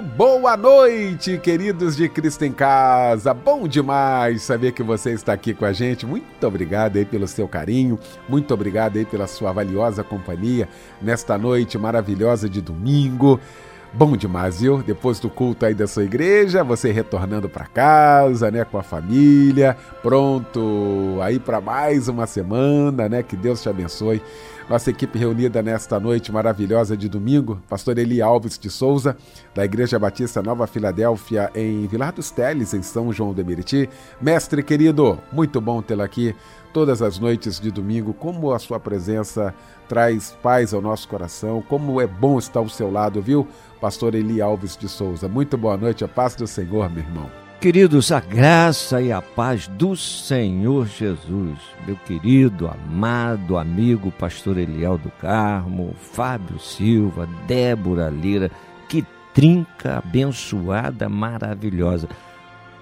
boa noite, queridos de Cristo em Casa. Bom demais saber que você está aqui com a gente. Muito obrigado aí pelo seu carinho, muito obrigado aí pela sua valiosa companhia nesta noite maravilhosa de domingo. Bom demais, viu? Depois do culto aí da sua igreja, você retornando para casa, né, com a família, pronto aí para mais uma semana, né? Que Deus te abençoe. Nossa equipe reunida nesta noite maravilhosa de domingo, pastor Eli Alves de Souza, da Igreja Batista Nova Filadélfia, em Vilar dos Teles, em São João de Meriti. Mestre querido, muito bom tê-lo aqui todas as noites de domingo. Como a sua presença traz paz ao nosso coração, como é bom estar ao seu lado, viu? Pastor Eli Alves de Souza. Muito boa noite, a paz do Senhor, meu irmão. Queridos, a graça e a paz do Senhor Jesus, meu querido, amado amigo pastor Eliel do Carmo, Fábio Silva, Débora Lira, que trinca abençoada, maravilhosa.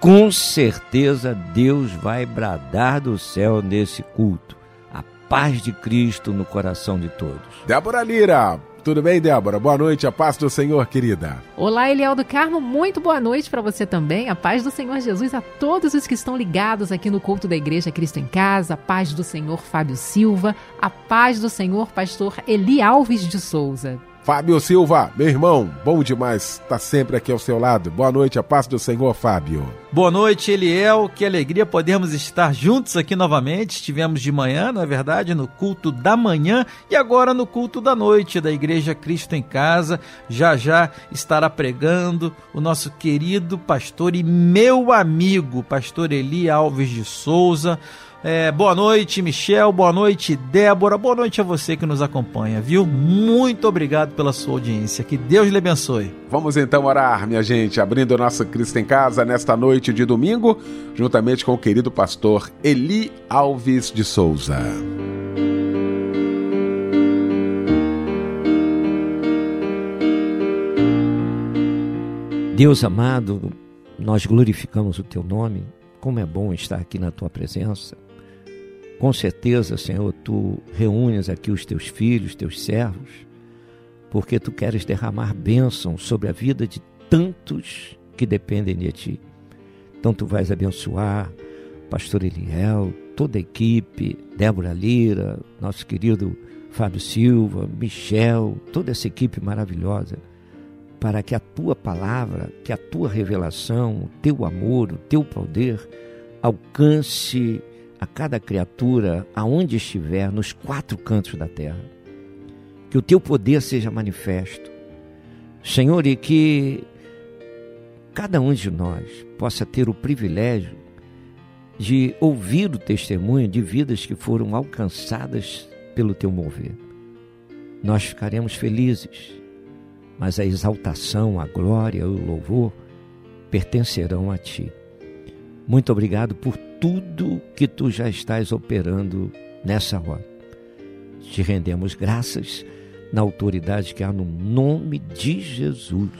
Com certeza Deus vai bradar do céu nesse culto. A paz de Cristo no coração de todos. Débora Lira, tudo bem, Débora? Boa noite, a paz do Senhor, querida. Olá, Eliel do Carmo, muito boa noite para você também. A paz do Senhor Jesus a todos os que estão ligados aqui no culto da Igreja Cristo em Casa, a paz do Senhor Fábio Silva, a paz do Senhor Pastor Eli Alves de Souza. Fábio Silva, meu irmão, bom demais estar sempre aqui ao seu lado. Boa noite, a paz do Senhor, Fábio. Boa noite, Eliel. Que alegria podermos estar juntos aqui novamente. Estivemos de manhã, não é verdade, no culto da manhã e agora no culto da noite da Igreja Cristo em Casa. Já já estará pregando o nosso querido pastor e meu amigo, pastor Eli Alves de Souza é, boa noite, Michel. Boa noite, Débora. Boa noite a você que nos acompanha, viu? Muito obrigado pela sua audiência. Que Deus lhe abençoe. Vamos então orar, minha gente, abrindo nossa Cristo em Casa nesta noite de domingo, juntamente com o querido pastor Eli Alves de Souza. Deus amado, nós glorificamos o teu nome. Como é bom estar aqui na tua presença. Com certeza, Senhor, tu reúnes aqui os teus filhos, teus servos, porque tu queres derramar bênção sobre a vida de tantos que dependem de ti. Então tu vais abençoar pastor Eliel, toda a equipe, Débora Lira, nosso querido Fábio Silva, Michel, toda essa equipe maravilhosa, para que a tua palavra, que a tua revelação, o teu amor, o teu poder alcance a cada criatura, aonde estiver, nos quatro cantos da terra. Que o teu poder seja manifesto. Senhor, e que cada um de nós possa ter o privilégio de ouvir o testemunho de vidas que foram alcançadas pelo teu mover. Nós ficaremos felizes, mas a exaltação, a glória o louvor pertencerão a ti. Muito obrigado por tudo que tu já estás operando nessa hora. Te rendemos graças na autoridade que há no nome de Jesus.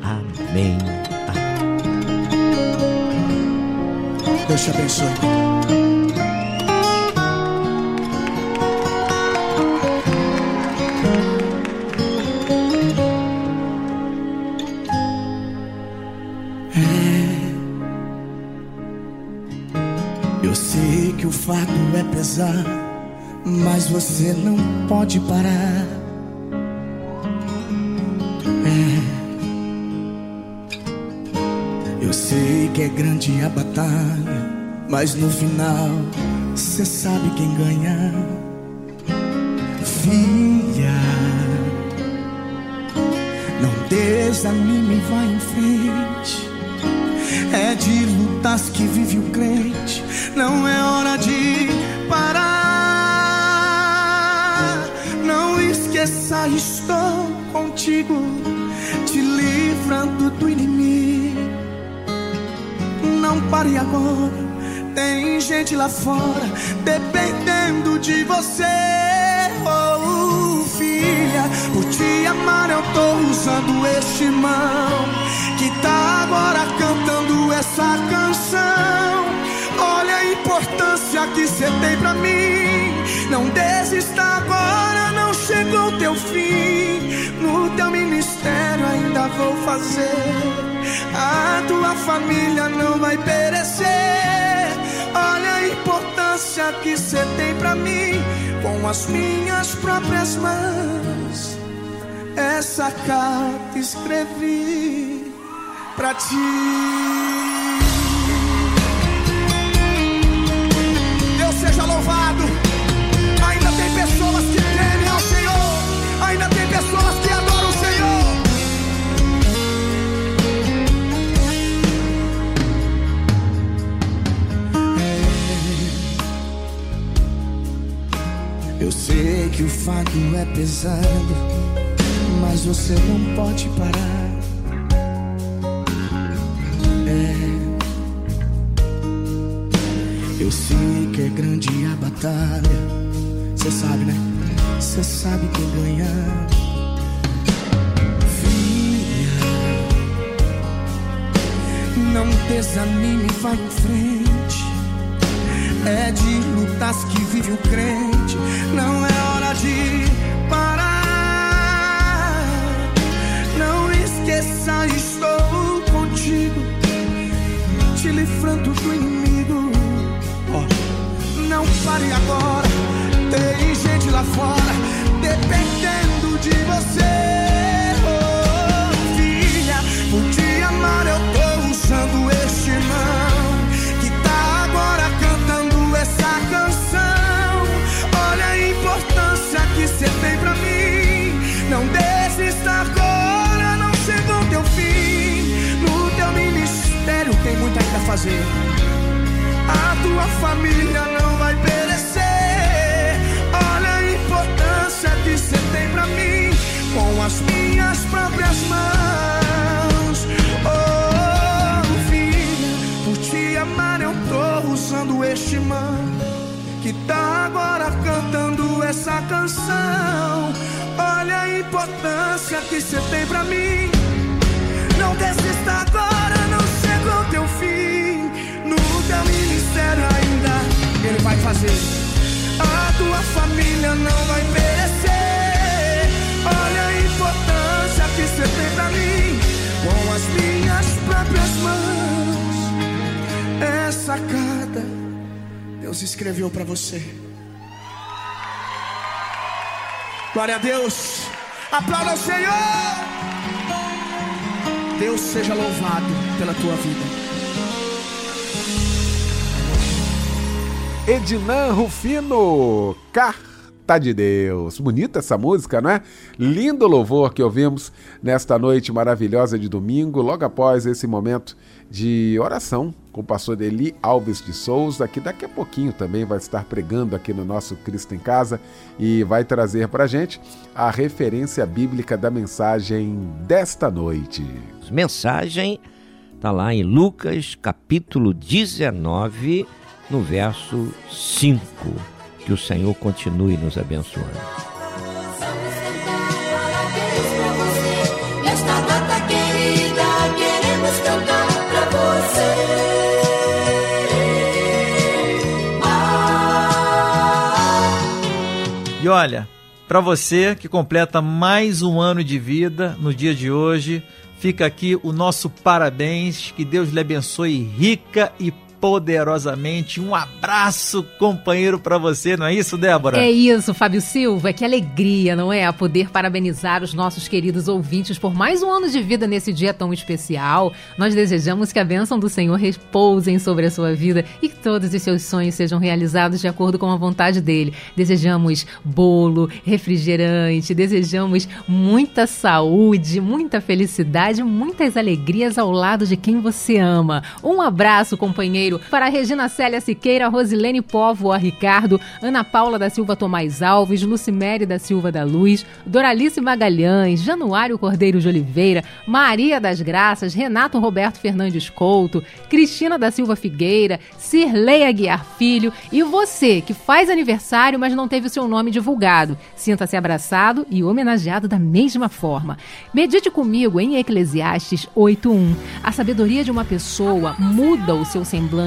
Amém. Amém. Deus te abençoe. Fardo é pesar, mas você não pode parar. É. Eu sei que é grande a batalha, mas no final você sabe quem ganha. Filha, não desanime, vai em frente. É de lutas que vive o crente não é hora de parar. Não esqueça, estou contigo, te livrando do inimigo. Não pare agora, tem gente lá fora dependendo de você. oh, filha, por te amar eu tô usando este mão que tá você tem pra mim. Não desista agora, não chegou o teu fim. No teu ministério ainda vou fazer. A tua família não vai perecer. Olha a importância que você tem pra mim. Com as minhas próprias mãos, essa carta escrevi pra ti. Sei que o fardo é pesado, mas você não pode parar. É. Eu sei que é grande a batalha. Cê sabe, né? Cê sabe quem ganhar. Filha, não desanime, vai em frente. É de lutas que vive o crente. Não é hora de parar. Não esqueça, estou contigo te livrando do inimigo. Ó, não pare agora, tem gente lá fora dependendo de você. Muito ainda a tua família não vai perecer. Olha a importância que você tem pra mim. Com as minhas próprias mãos. Oh, filha, por te amar eu tô usando este mão que tá agora cantando essa canção. Olha a importância que você tem pra mim. Não desista agora, ele vai fazer. A tua família não vai perecer. Olha a importância que você tem pra mim. Com as minhas próprias mãos. Essa carta Deus escreveu pra você. Glória a Deus. Aplauda o Senhor. Deus seja louvado pela tua vida. Ednan Rufino, Carta de Deus. Bonita essa música, não é? Lindo louvor que ouvimos nesta noite maravilhosa de domingo, logo após esse momento de oração com o pastor Eli Alves de Souza, que daqui a pouquinho também vai estar pregando aqui no nosso Cristo em Casa e vai trazer para a gente a referência bíblica da mensagem desta noite. Mensagem está lá em Lucas capítulo 19, no verso 5. Que o Senhor continue nos abençoando. E olha, para você que completa mais um ano de vida no dia de hoje, fica aqui o nosso parabéns, que Deus lhe abençoe rica e poderosamente. Um abraço, companheiro, para você, não é isso, Débora? É isso, Fábio Silva. Que alegria, não é? Poder parabenizar os nossos queridos ouvintes por mais um ano de vida nesse dia tão especial. Nós desejamos que a bênção do Senhor repousem sobre a sua vida e que todos os seus sonhos sejam realizados de acordo com a vontade dele. Desejamos bolo, refrigerante, desejamos muita saúde, muita felicidade, muitas alegrias ao lado de quem você ama. Um abraço, companheiro Para Regina Célia Siqueira, Rosilene Póvoa Ricardo, Ana Paula da Silva Tomás Alves, Lucimere da Silva da Luz, Doralice Magalhães, Januário Cordeiro de Oliveira, Maria das Graças, Renato Roberto Fernandes Couto, Cristina da Silva Figueira, Cirlei Aguiar Filho e você que faz aniversário, mas não teve o seu nome divulgado. Sinta-se abraçado e homenageado da mesma forma. Medite comigo em Eclesiastes 8:1. A sabedoria de uma pessoa muda o seu semblante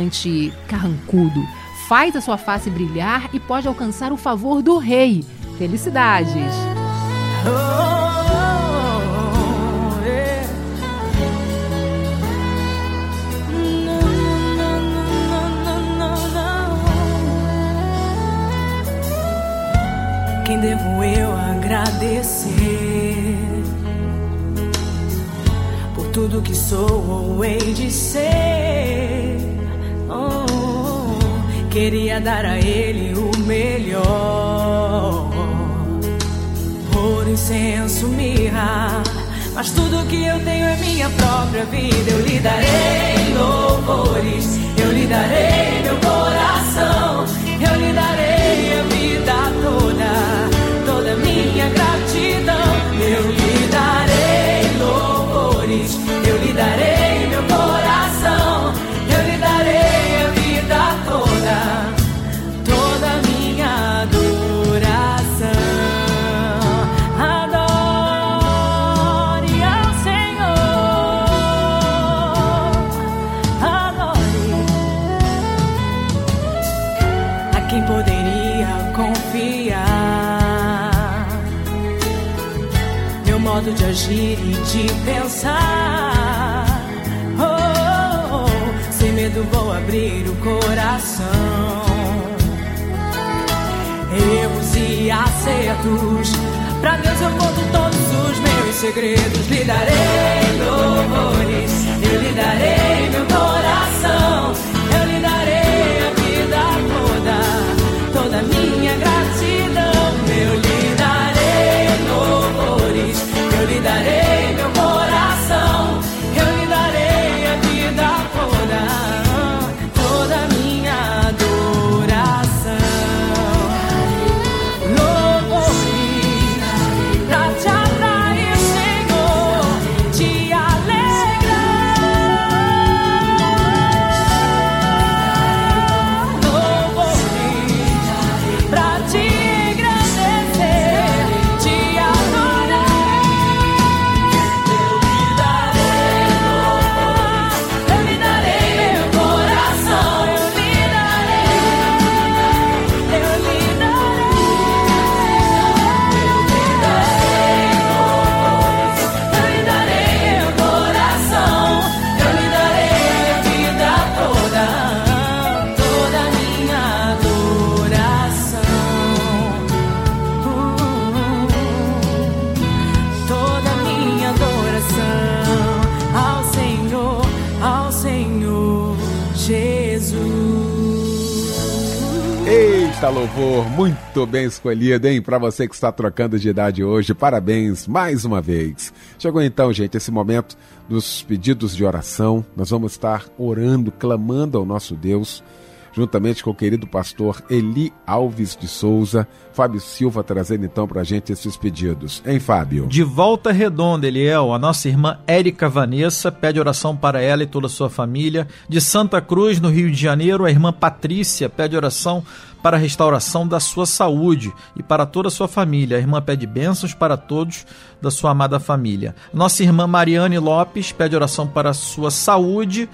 carrancudo, faz a sua face brilhar e pode alcançar o favor do rei. Felicidades! Quem devo eu agradecer por tudo que sou ou hei de ser? Queria dar a ele o melhor, ouro, incenso, mirra. Mas tudo que eu tenho é minha própria vida. Eu lhe darei louvores, eu lhe darei meu coração, eu lhe darei a vida toda, toda minha gratidão. Eu lhe darei louvores, eu lhe darei de agir e de pensar. Oh, oh, oh, sem medo vou abrir o coração. Erros e acertos. Pra Deus eu conto todos os meus segredos. Lhe darei Eita louvor, muito bem escolhido, hein? Para você que está trocando de idade hoje, parabéns mais uma vez. Chegou então, gente, esse momento dos pedidos de oração. Nós vamos estar orando, clamando ao nosso Deus, juntamente com o querido pastor Eli Alves de Souza, Fábio Silva trazendo então para a gente esses pedidos. Hein, Fábio? De volta redonda, Eliel, a nossa irmã Érica Vanessa pede oração para ela e toda a sua família. De Santa Cruz, no Rio de Janeiro, a irmã Patrícia pede oração para a restauração da sua saúde e para toda a sua família. A irmã pede bênçãos para todos da sua amada família. Nossa irmã Mariane Lopes pede oração para a sua saúde.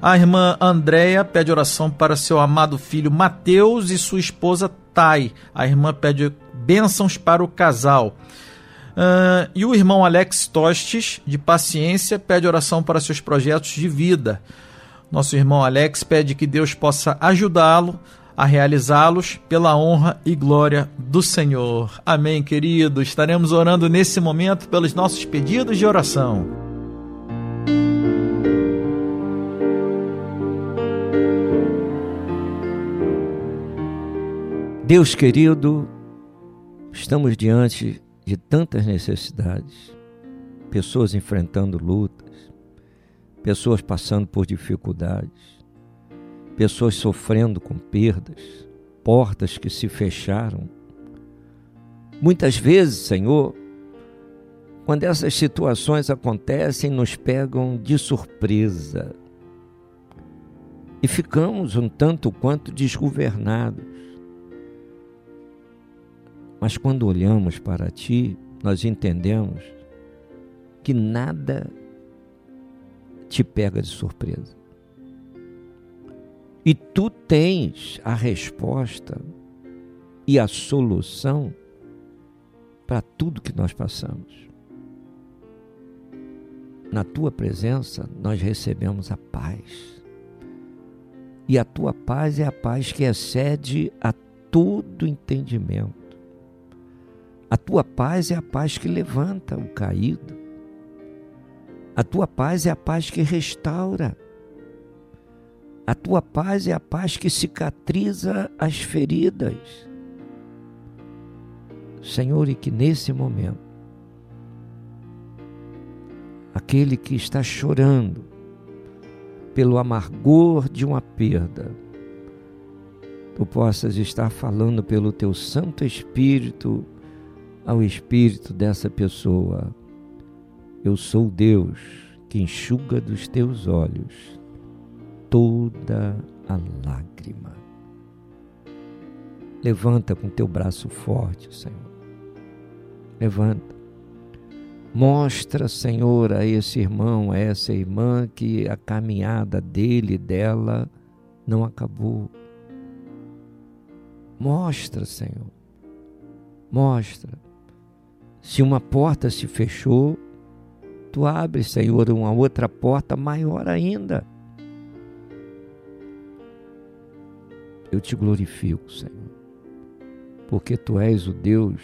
A irmã Andréia pede oração para seu amado filho Mateus e sua esposa Tai. A irmã pede bênçãos para o casal. Ah, e o irmão Alex Tostes, de paciência, pede oração para seus projetos de vida. Nosso irmão Alex pede que Deus possa ajudá-lo a realizá-los pela honra e glória do Senhor. Amém, querido. Estaremos orando nesse momento pelos nossos pedidos de oração. Deus querido, estamos diante de tantas necessidades, pessoas enfrentando lutas, pessoas passando por dificuldades. Pessoas sofrendo com perdas, portas que se fecharam. Muitas vezes, Senhor, quando essas situações acontecem, nos pegam de surpresa e ficamos um tanto quanto desgovernados. Mas quando olhamos para Ti, nós entendemos que nada te pega de surpresa. E tu tens a resposta e a solução para tudo que nós passamos. Na tua presença, nós recebemos a paz. E a tua paz é a paz que excede a todo entendimento. A tua paz é a paz que levanta o caído. A tua paz é a paz que restaura. A tua paz é a paz que cicatriza as feridas. Senhor, e que nesse momento, aquele que está chorando pelo amargor de uma perda, tu possas estar falando pelo teu Santo Espírito ao espírito dessa pessoa. Eu sou Deus que enxuga dos teus olhos toda a lágrima. Levanta com teu braço forte, Senhor. Levanta. Mostra, Senhor, a esse irmão, a essa irmã, que a caminhada dele e dela não acabou. Mostra, Senhor. Mostra. Se uma porta se fechou, tu abre, Senhor, uma outra porta maior ainda. Eu te glorifico, Senhor, porque tu és o Deus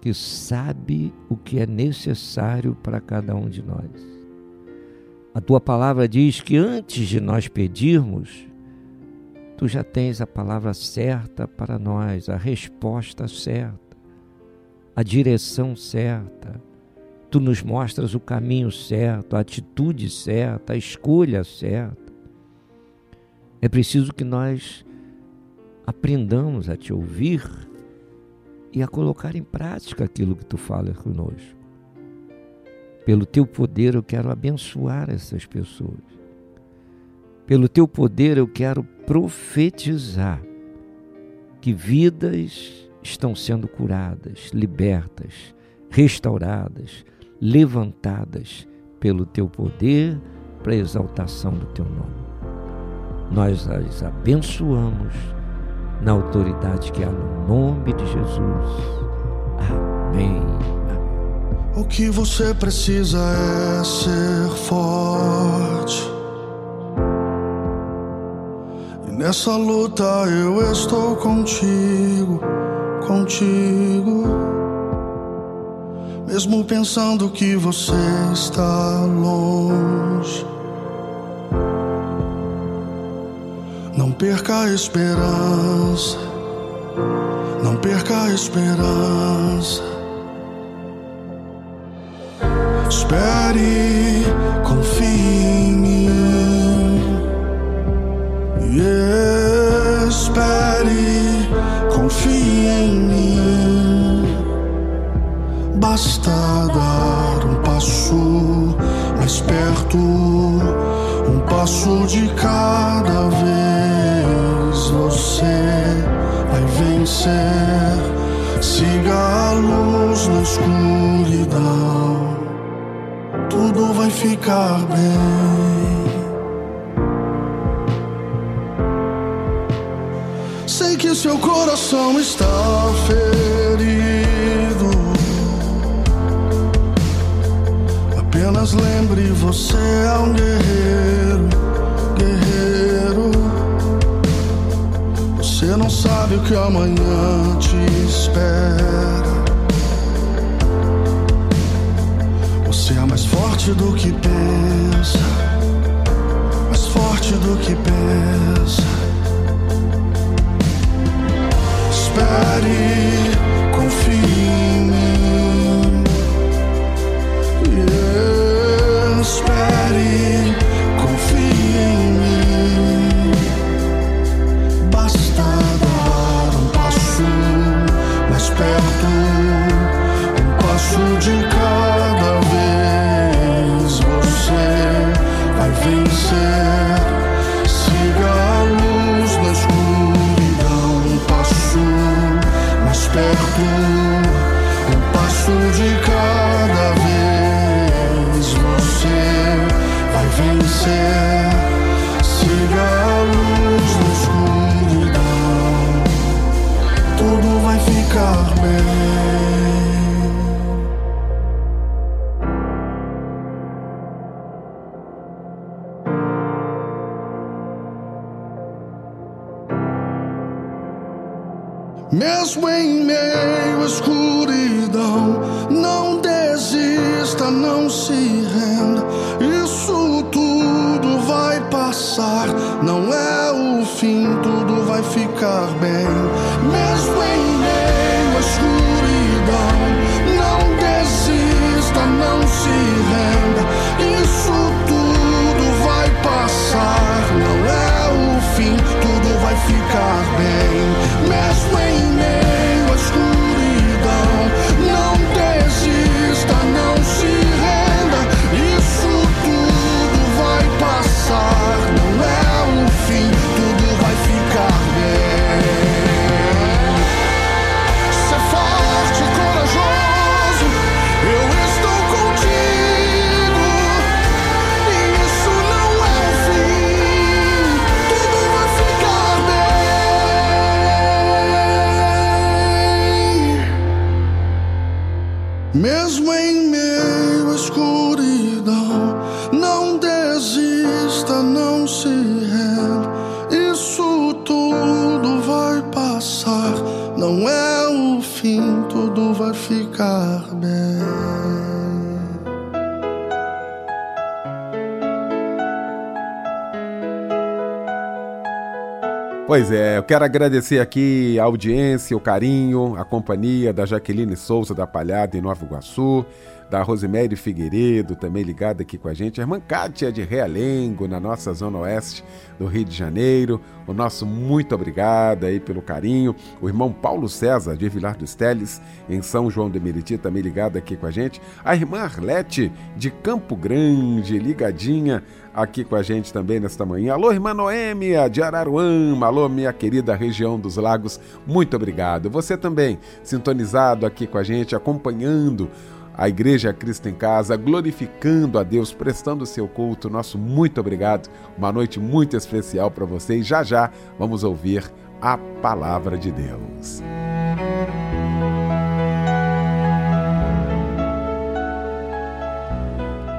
que sabe o que é necessário para cada um de nós. A tua palavra diz que antes de nós pedirmos, tu já tens a palavra certa para nós, a resposta certa, a direção certa. Tu nos mostras o caminho certo, a atitude certa, a escolha certa. É preciso que nós aprendamos a te ouvir e a colocar em prática aquilo que tu falas conosco. Pelo teu poder eu quero abençoar essas pessoas. Pelo teu poder eu quero profetizar que vidas estão sendo curadas, libertas, restauradas, levantadas pelo teu poder para exaltação do teu nome. Nós as abençoamos na autoridade que há no nome de Jesus. Amém. O que você precisa é ser forte. E nessa luta eu estou contigo, contigo. Mesmo pensando que você está longe. Não perca a esperança, não perca a esperança. Espere, confie em mim. Espere, confie em mim. Basta dar um passo mais perto, um passo de cada vez. Vencer. Siga a luz na escuridão, tudo vai ficar bem. Sei que seu coração está ferido. Apenas lembre, você é um guerreiro. Sabe o que amanhã te espera. Você é mais forte do que pensa, mais forte do que pensa. Espere, Mesmo em meio à escuridão, não desista, não se renda. Isso tudo vai passar, não é o fim, tudo vai ficar bem. Pois é, eu quero agradecer aqui a audiência, o carinho, a companhia da Jaqueline Souza da Palhada em Nova Iguaçu, da Rosemary Figueiredo, também ligada aqui com a gente, a irmã Kátia de Realengo, na nossa zona oeste do Rio de Janeiro. O nosso muito obrigado aí pelo carinho. O irmão Paulo César de Vilar dos Teles, em São João de Meriti, também ligado aqui com a gente. A irmã Arlete de Campo Grande, ligadinha aqui com a gente também nesta manhã. Alô, irmã Noêmia de Araruama, alô, minha querida região dos lagos, muito obrigado. Você também sintonizado aqui com a gente, acompanhando a Igreja Cristo em Casa, glorificando a Deus, prestando o seu culto. Nosso muito obrigado. Uma noite muito especial para vocês. Já já vamos ouvir a palavra de Deus.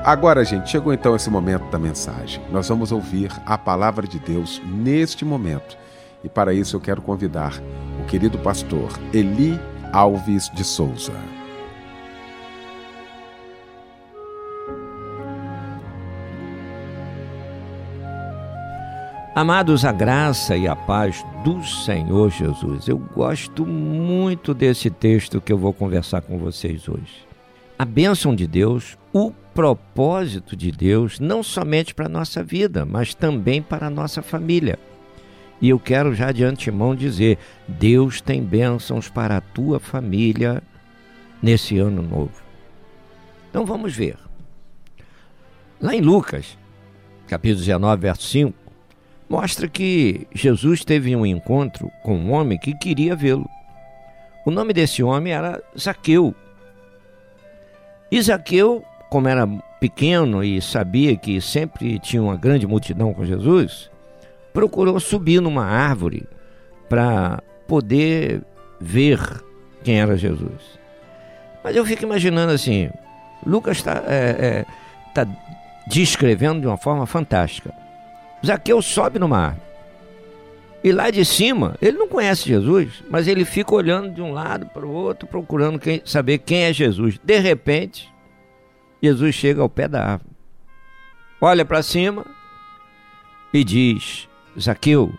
Agora, gente, chegou então esse momento da mensagem. Nós vamos ouvir a palavra de Deus neste momento. E para isso eu quero convidar o querido pastor Eli Alves de Souza. Amados, a graça e a paz do Senhor Jesus. Eu gosto muito desse texto que eu vou conversar com vocês hoje. A bênção de Deus, o propósito de Deus, não somente para a nossa vida, mas também para a nossa família. E eu quero já de antemão dizer: Deus tem bênçãos para a tua família nesse ano novo. Então vamos ver. Lá em Lucas, capítulo 19, verso 5, mostra que Jesus teve um encontro com um homem que queria vê-lo. O nome desse homem era Zaqueu. E Zaqueu, como era pequeno e sabia que sempre tinha uma grande multidão com Jesus, procurou subir numa árvore para poder ver quem era Jesus. Mas eu fico imaginando assim, Lucas está é, é, tá descrevendo de uma forma fantástica. Zaqueu sobe no mar. E lá de cima, ele não conhece Jesus, mas ele fica olhando de um lado para o outro, procurando quem, saber quem é Jesus. De repente, Jesus chega ao pé da árvore, olha para cima e diz: Zaqueu,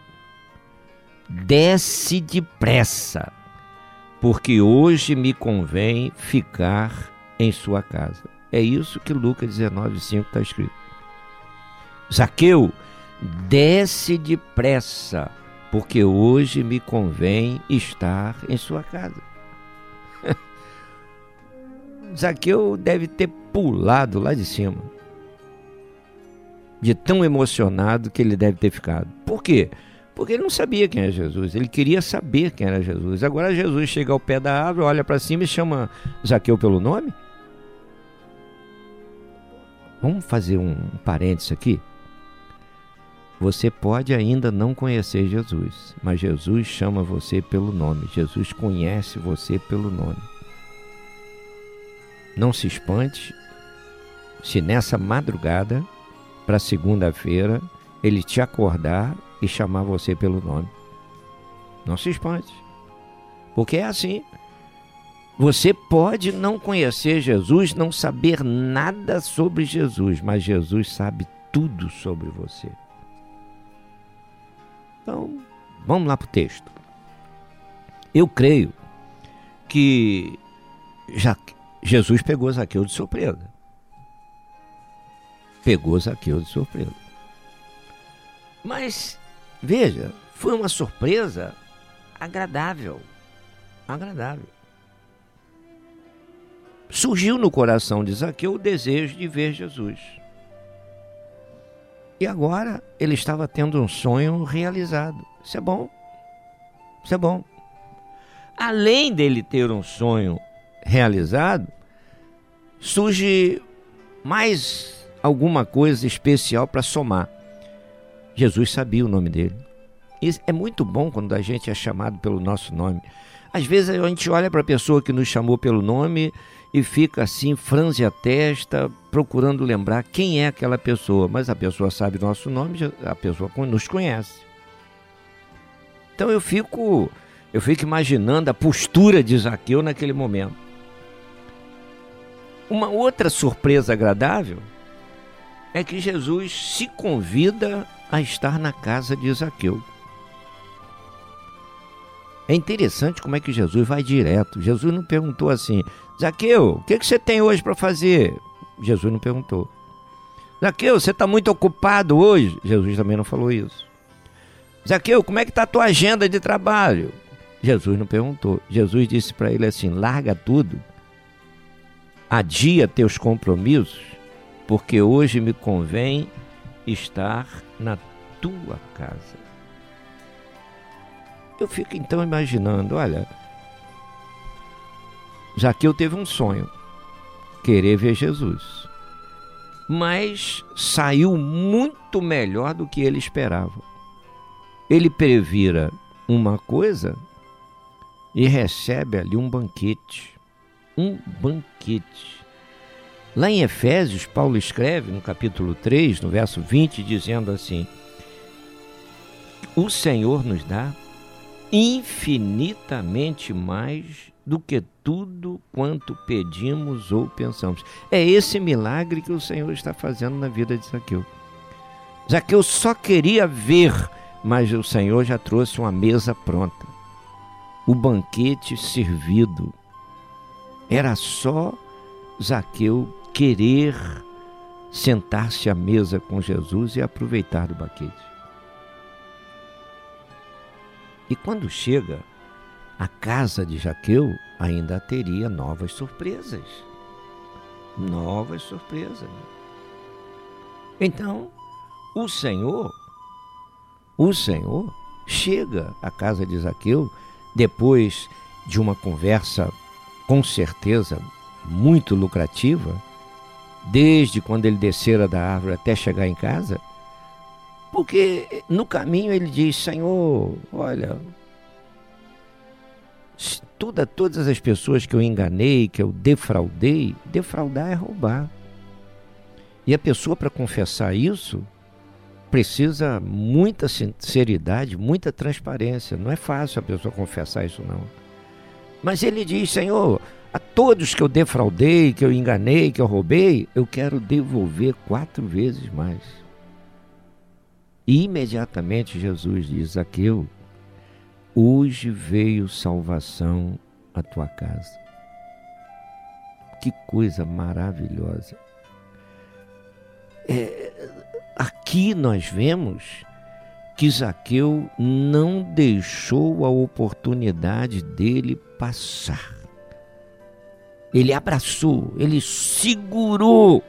desce depressa, porque hoje me convém ficar em sua casa. É isso que Lucas 19,5 está escrito. Zaqueu, desce depressa, porque hoje me convém estar em sua casa. Zaqueu deve ter pulado lá de cima, de tão emocionado que ele deve ter ficado. Por quê? Porque ele não sabia quem era Jesus, ele queria saber quem era Jesus. Agora Jesus chega ao pé da árvore, olha para cima e chama Zaqueu pelo nome? Vamos fazer um parênteses aqui? Você pode ainda não conhecer Jesus, mas Jesus chama você pelo nome. Jesus conhece você pelo nome. Não se espante se nessa madrugada para segunda-feira ele te acordar e chamar você pelo nome. Não se espante. Porque é assim. Você pode não conhecer Jesus, não saber nada sobre Jesus, mas Jesus sabe tudo sobre você. Então, vamos lá para o texto. Eu creio que já Jesus pegou Zaqueu de surpresa. Pegou Zaqueu de surpresa. Mas, veja, foi uma surpresa agradável. Agradável. Surgiu no coração de Zaqueu o desejo de ver Jesus. E agora ele estava tendo um sonho realizado. Isso é bom. Isso é bom. Além dele ter um sonho realizado, surge mais alguma coisa especial para somar. Jesus sabia o nome dele. E é muito bom quando a gente é chamado pelo nosso nome. Às vezes a gente olha para a pessoa que nos chamou pelo nome e fica assim, franze a testa, procurando lembrar quem é aquela pessoa. Mas a pessoa sabe nosso nome, a pessoa nos conhece. Então eu fico, eu fico imaginando a postura de Zaqueu naquele momento. Uma outra surpresa agradável é que Jesus se convida a estar na casa de Zaqueu. É interessante como é que Jesus vai direto. Jesus não perguntou assim: Zaqueu, o que, que você tem hoje para fazer? Jesus não perguntou. Zaqueu, você está muito ocupado hoje? Jesus também não falou isso. Zaqueu, como é que está a tua agenda de trabalho? Jesus não perguntou. Jesus disse para ele assim: larga tudo, adia teus compromissos, porque hoje me convém estar na tua casa. Eu fico então imaginando, olha, Zaqueu teve um sonho, querer ver Jesus. Mas saiu muito melhor do que ele esperava. Ele previra uma coisa e recebe ali um banquete. Um banquete. Lá em Efésios, Paulo escreve no capítulo 3, no verso 20, dizendo assim: O Senhor nos dá infinitamente mais do que tudo quanto pedimos ou pensamos. É esse milagre que o Senhor está fazendo na vida de Zaqueu. Zaqueu só queria ver, mas o Senhor já trouxe uma mesa pronta. O banquete servido. Era só Zaqueu querer sentar-se à mesa com Jesus e aproveitar do banquete. E quando chega à casa de Jaqueu, ainda teria novas surpresas. Novas surpresas. Então, o Senhor, o Senhor chega à casa de Zaqueu depois de uma conversa com certeza muito lucrativa, desde quando ele descera da árvore até chegar em casa, porque no caminho ele diz: Senhor, olha, toda, todas as pessoas que eu enganei, que eu defraudei, defraudar é roubar. E a pessoa, para confessar isso, precisa muita sinceridade, muita transparência. Não é fácil a pessoa confessar isso, não. Mas ele diz: Senhor, a todos que eu defraudei, que eu enganei, que eu roubei, eu quero devolver quatro vezes mais. E imediatamente Jesus diz: Zaqueu, hoje veio salvação à tua casa. Que coisa maravilhosa. É, aqui nós vemos que Zaqueu não deixou a oportunidade dele passar. Ele abraçou, ele segurou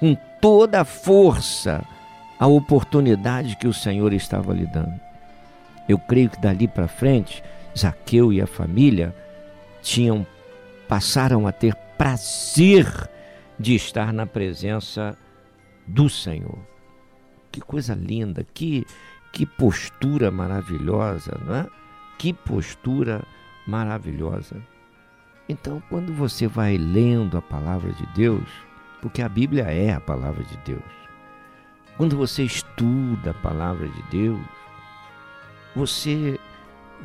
com toda a força a oportunidade que o Senhor estava lhe dando. Eu creio que dali para frente, Zaqueu e a família tinham passaram a ter prazer de estar na presença do Senhor. Que coisa linda, que que postura maravilhosa, não é? Que postura maravilhosa. Então, quando você vai lendo a palavra de Deus, porque a Bíblia é a palavra de Deus, quando você estuda a palavra de Deus, você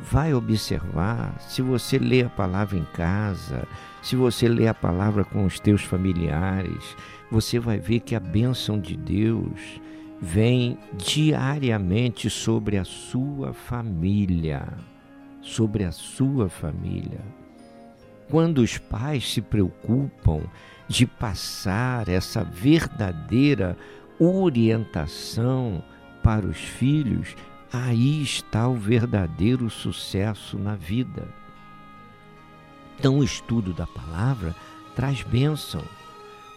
vai observar, se você lê a palavra em casa, se você lê a palavra com os teus familiares, você vai ver que a bênção de Deus vem diariamente sobre a sua família, sobre a sua família. Quando os pais se preocupam de passar essa verdadeira orientação para os filhos, aí está o verdadeiro sucesso na vida. Então, o estudo da palavra traz bênção.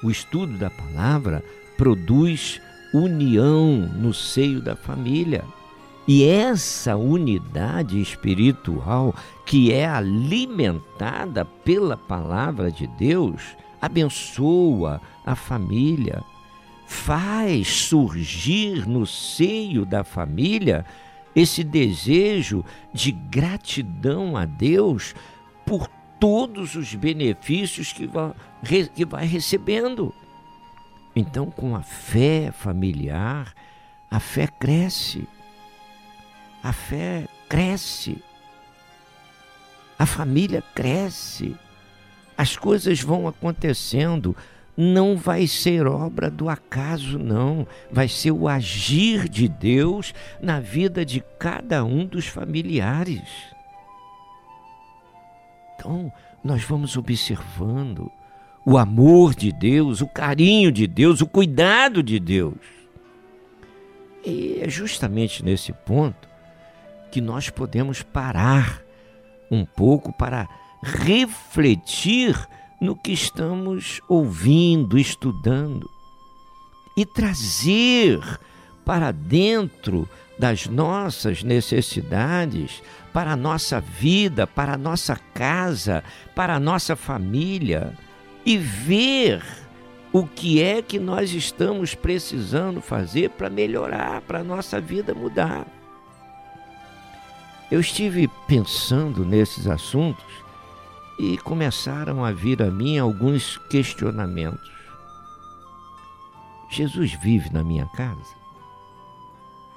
O estudo da palavra produz união no seio da família. E essa unidade espiritual que é alimentada pela palavra de Deus abençoa a família, faz surgir no seio da família esse desejo de gratidão a Deus por todos os benefícios que vai, recebendo. Então, com a fé familiar, a fé cresce. A fé cresce. A família cresce. As coisas vão acontecendo. Não vai ser obra do acaso, não. Vai ser o agir de Deus na vida de cada um dos familiares. Então, nós vamos observando o amor de Deus, o carinho de Deus, o cuidado de Deus. E é justamente nesse ponto que nós podemos parar um pouco para refletir no que estamos ouvindo, estudando e trazer para dentro das nossas necessidades, para a nossa vida, para a nossa casa, para a nossa família e ver o que é que nós estamos precisando fazer para melhorar, para a nossa vida mudar. Eu estive pensando nesses assuntos e começaram a vir a mim alguns questionamentos. Jesus vive na minha casa?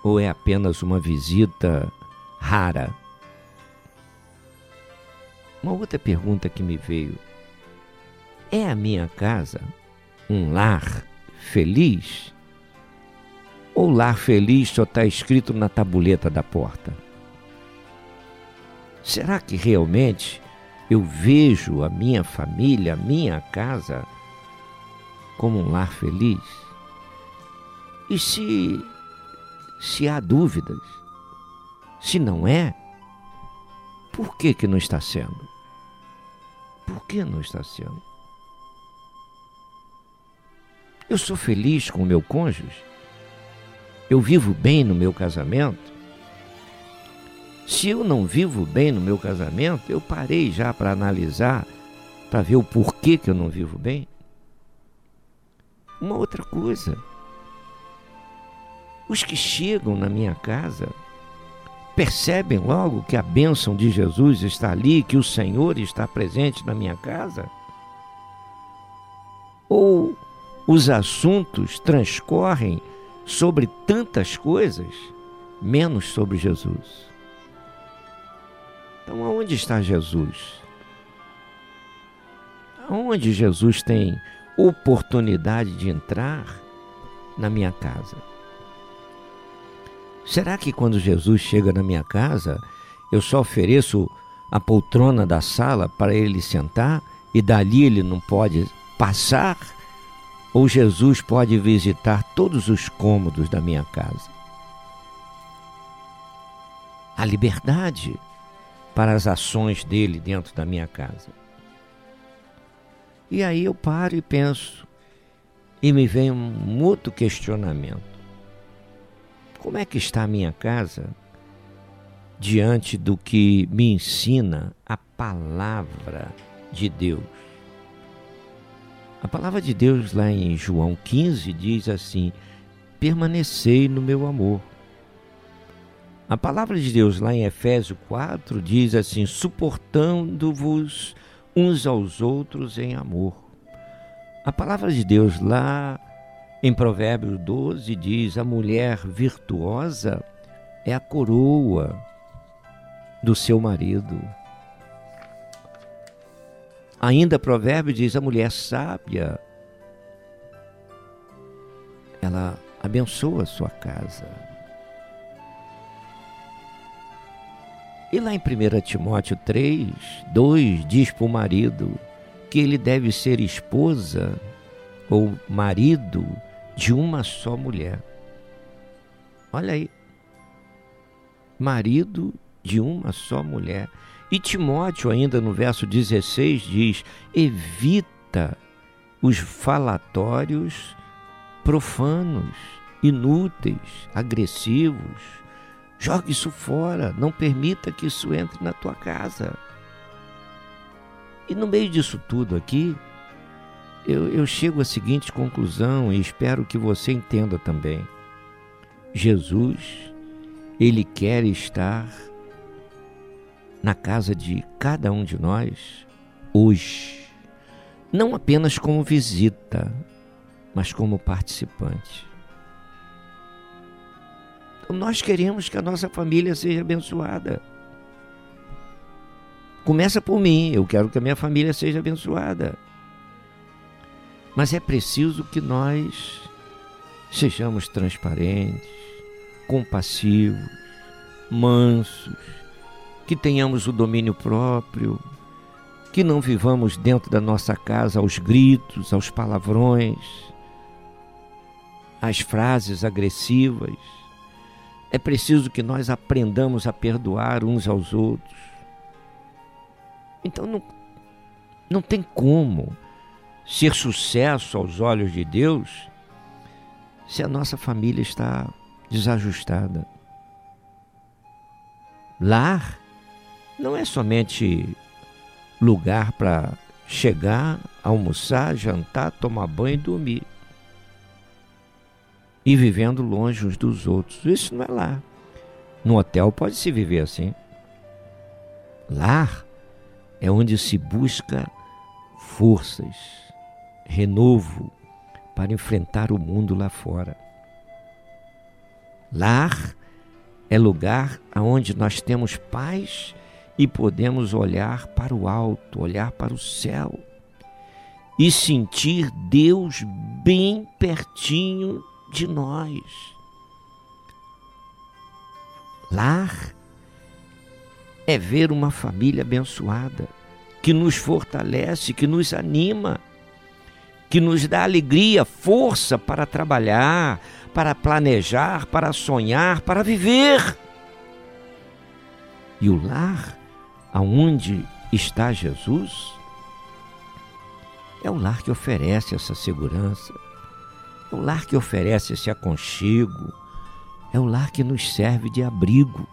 ou é apenas uma visita rara? Uma outra pergunta que me veio: é a minha casa um lar feliz? Ou lar feliz só está escrito na tabuleta da porta? Será que realmente eu vejo a minha família, a minha casa, como um lar feliz? E se se há dúvidas. Se não é, por que, que não está sendo? Por que não está sendo? Eu sou feliz com o meu cônjuge? Eu vivo bem no meu casamento? Se eu não vivo bem no meu casamento, eu parei já para analisar, para ver o porquê que eu não vivo bem. Uma outra coisa. Os que chegam na minha casa percebem logo que a bênção de Jesus está ali, que o Senhor está presente na minha casa? Ou os assuntos transcorrem sobre tantas coisas, menos sobre Jesus? Então, aonde está Jesus? Aonde Jesus tem oportunidade de entrar na minha casa? Será que quando Jesus chega na minha casa, eu só ofereço a poltrona da sala para ele sentar e dali ele não pode passar? Ou Jesus pode visitar todos os cômodos da minha casa? A liberdade para as ações dele dentro da minha casa. E aí eu paro e penso, e me vem um outro questionamento. Como é que está a minha casa diante do que me ensina a palavra de Deus? A palavra de Deus lá em João 15 diz assim: permanecei no meu amor. A palavra de Deus lá em Efésios 4 diz assim: suportando-vos uns aos outros em amor. A palavra de Deus lá em Provérbios 12 diz: a mulher virtuosa é a coroa do seu marido. Ainda provérbio diz: a mulher sábia, ela abençoa a sua casa. E lá em 1 Timóteo 3, 2, diz para o marido que ele deve ser esposa ou marido de uma só mulher. Olha aí. Marido de uma só mulher. E Timóteo, ainda no verso 16, diz: evita os falatórios profanos, inúteis, agressivos. Jogue isso fora, não permita que isso entre na tua casa. E no meio disso tudo aqui, eu, eu chego à seguinte conclusão e espero que você entenda também. Jesus, Ele quer estar na casa de cada um de nós hoje, não apenas como visita, mas como participante. Nós queremos que a nossa família seja abençoada. Começa por mim, eu quero que a minha família seja abençoada. Mas é preciso que nós sejamos transparentes, compassivos, mansos, que tenhamos o domínio próprio, que não vivamos dentro da nossa casa aos gritos, aos palavrões, às frases agressivas. É preciso que nós aprendamos a perdoar uns aos outros. Então não, não tem como ser sucesso aos olhos de Deus se a nossa família está desajustada. Lar não é somente lugar para chegar, almoçar, jantar, tomar banho e dormir. E vivendo longe uns dos outros. Isso não é lar. No hotel pode se viver assim. Lar é onde se busca forças, renovo para enfrentar o mundo lá fora. Lar é lugar onde nós temos paz e podemos olhar para o alto, olhar para o céu e sentir Deus bem pertinho de nós. Lar é ver uma família abençoada, que nos fortalece, que nos anima, que nos dá alegria, força para trabalhar, para planejar, para sonhar, para viver. E o lar aonde está Jesus, é o lar que oferece essa segurança, o lar que oferece esse aconchego, é o lar que nos serve de abrigo.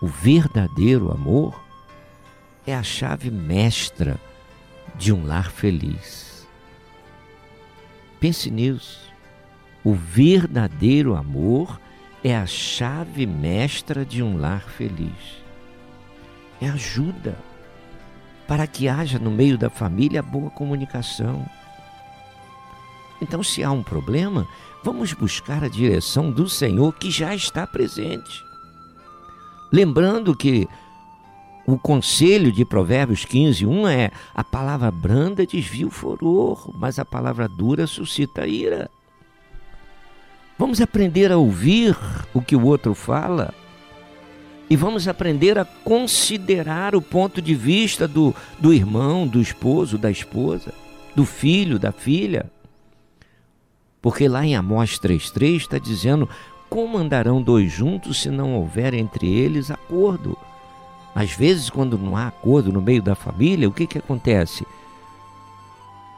O verdadeiro amor é a chave mestra de um lar feliz. Pense nisso. O verdadeiro amor é a chave mestra de um lar feliz. É ajuda para que haja no meio da família boa comunicação. Então, se há um problema, vamos buscar a direção do Senhor que já está presente. Lembrando que o conselho de Provérbios 15, 1 é: a palavra branda desvia o furor, mas a palavra dura suscita ira. Vamos aprender a ouvir o que o outro fala e vamos aprender a considerar o ponto de vista do, do irmão, do esposo, da esposa, do filho, da filha. Porque lá em Amós 3,3 está dizendo: como andarão dois juntos se não houver entre eles acordo? Às vezes, quando não há acordo no meio da família, o que, que acontece?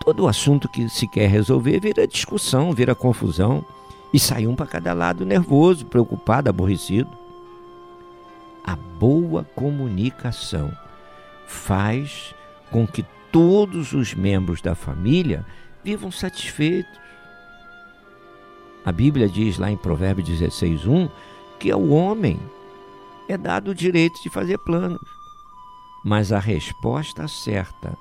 Todo assunto que se quer resolver vira discussão, vira confusão e sai um para cada lado nervoso, preocupado, aborrecido. A boa comunicação faz com que todos os membros da família vivam satisfeitos. A Bíblia diz lá em Provérbios 16:1 que ao homem é dado o direito de fazer planos, mas a resposta certa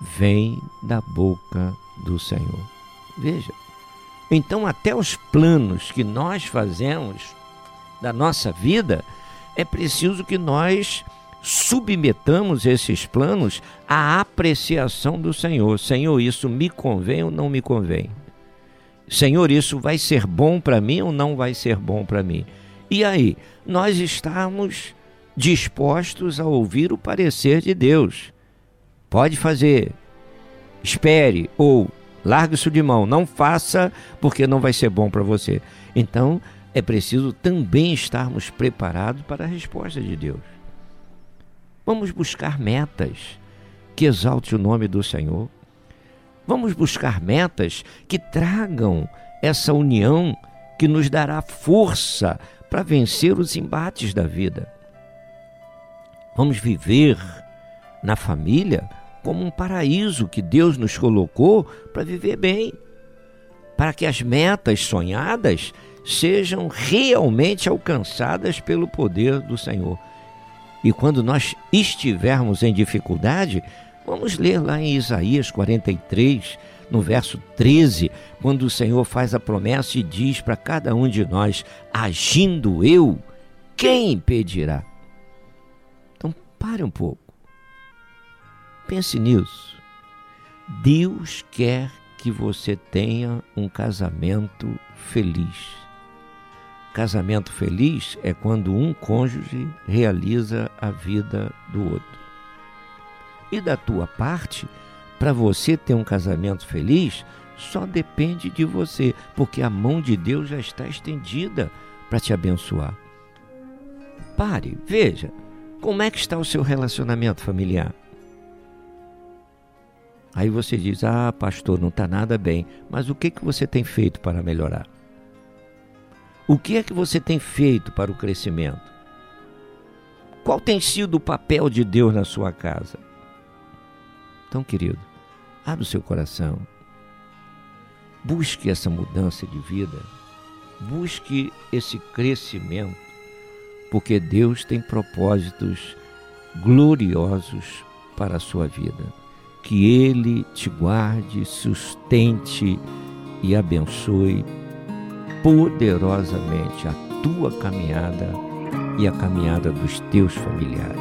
vem da boca do Senhor. Veja, então, até os planos que nós fazemos da nossa vida é preciso que nós submetamos esses planos à apreciação do Senhor. Senhor, isso me convém ou não me convém? Senhor, isso vai ser bom para mim ou não vai ser bom para mim? E aí, nós estamos dispostos a ouvir o parecer de Deus. Pode fazer, espere ou largue isso de mão, não faça porque não vai ser bom para você. Então, é preciso também estarmos preparados para a resposta de Deus. Vamos buscar metas que exalte o nome do Senhor. Vamos buscar metas que tragam essa união que nos dará força para vencer os embates da vida. Vamos viver na família como um paraíso que Deus nos colocou para viver bem, para que as metas sonhadas sejam realmente alcançadas pelo poder do Senhor. E quando nós estivermos em dificuldade, vamos ler lá em Isaías 43, no verso 13, quando o Senhor faz a promessa e diz para cada um de nós: Agindo eu, quem impedirá? Então pare um pouco. Pense nisso. Deus quer que você tenha um casamento feliz. Casamento feliz é quando um cônjuge realiza a vida do outro. E da tua parte, para você ter um casamento feliz, só depende de você, porque a mão de Deus já está estendida para te abençoar. Pare, veja, como é que está o seu relacionamento familiar? Aí você diz: "Ah, pastor, não está nada bem". Mas o que que você tem feito para melhorar? O que é que você tem feito para o crescimento? Qual tem sido o papel de Deus na sua casa? Então, querido, abra o seu coração. Busque essa mudança de vida. Busque esse crescimento, porque Deus tem propósitos gloriosos para a sua vida. Que Ele te guarde, sustente e abençoe poderosamente a tua caminhada e a caminhada dos teus familiares.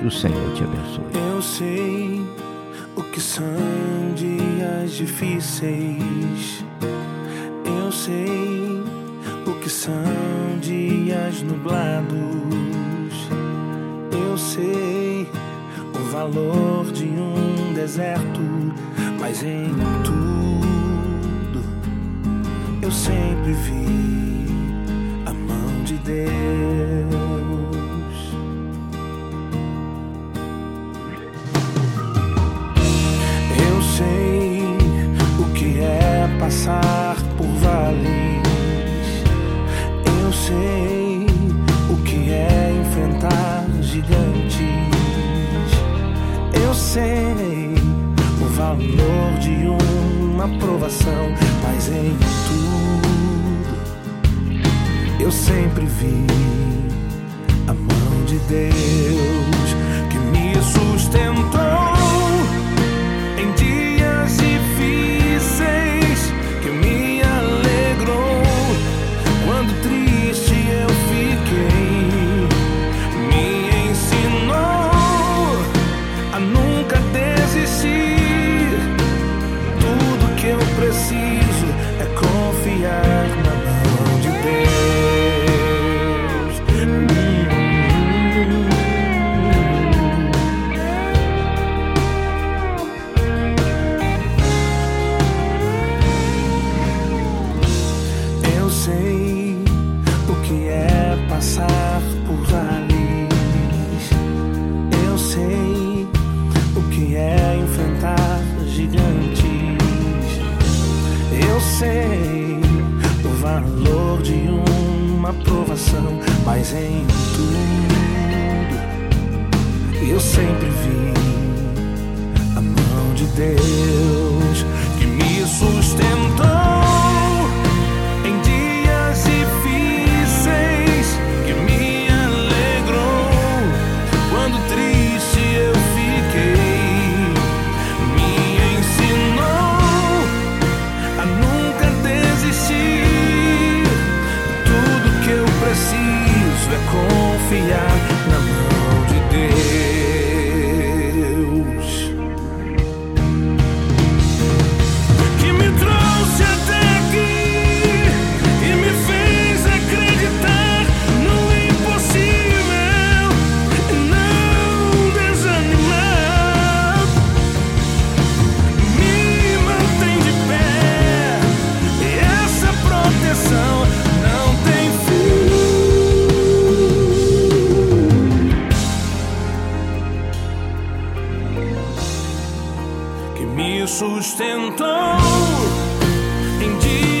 Que o Senhor te abençoe. Eu sei que são dias difíceis. Eu sei o que são dias nublados. Eu sei o valor de um deserto, mas em tudo eu sempre vi a mão de Deus. Passar por vales. Eu sei o que é enfrentar gigantes. Eu sei o valor de uma provação, mas em tudo eu sempre vi a mão de Deus que me sustentou em dias me sustentou em dia.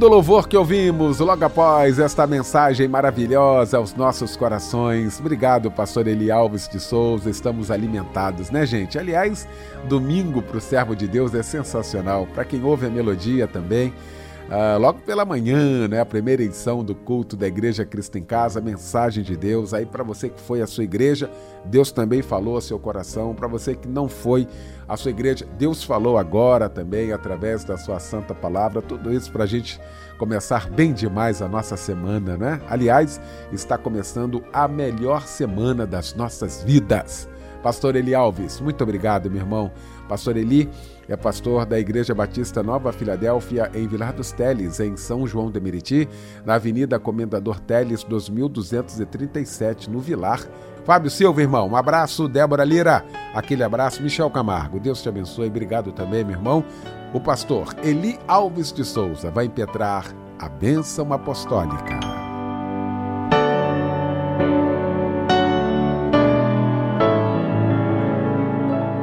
Lindo louvor que ouvimos logo após esta mensagem maravilhosa aos nossos corações. Obrigado, pastor Eli Alves de Souza. Estamos alimentados, né, gente? Aliás, domingo para o servo de Deus é sensacional. Para quem ouve a melodia também. Ah, logo pela manhã, né, a primeira edição do culto da Igreja Cristo em Casa, mensagem de Deus. Aí para você que foi à sua igreja, Deus também falou ao seu coração. Para você que não foi à sua igreja, Deus falou agora também através da sua santa palavra. Tudo isso para a gente começar bem demais a nossa semana, né? Aliás, está começando a melhor semana das nossas vidas. Pastor Eli Alves, muito obrigado, meu irmão. Pastor Eli é pastor da Igreja Batista Nova Filadélfia, em Vilar dos Teles, em São João de Meriti, na Avenida Comendador Teles, 2237, no Vilar. Fábio Silva, irmão, um abraço. Débora Lira, aquele abraço. Michel Camargo, Deus te abençoe. Obrigado também, meu irmão. O pastor Eli Alves de Souza vai impetrar a bênção apostólica.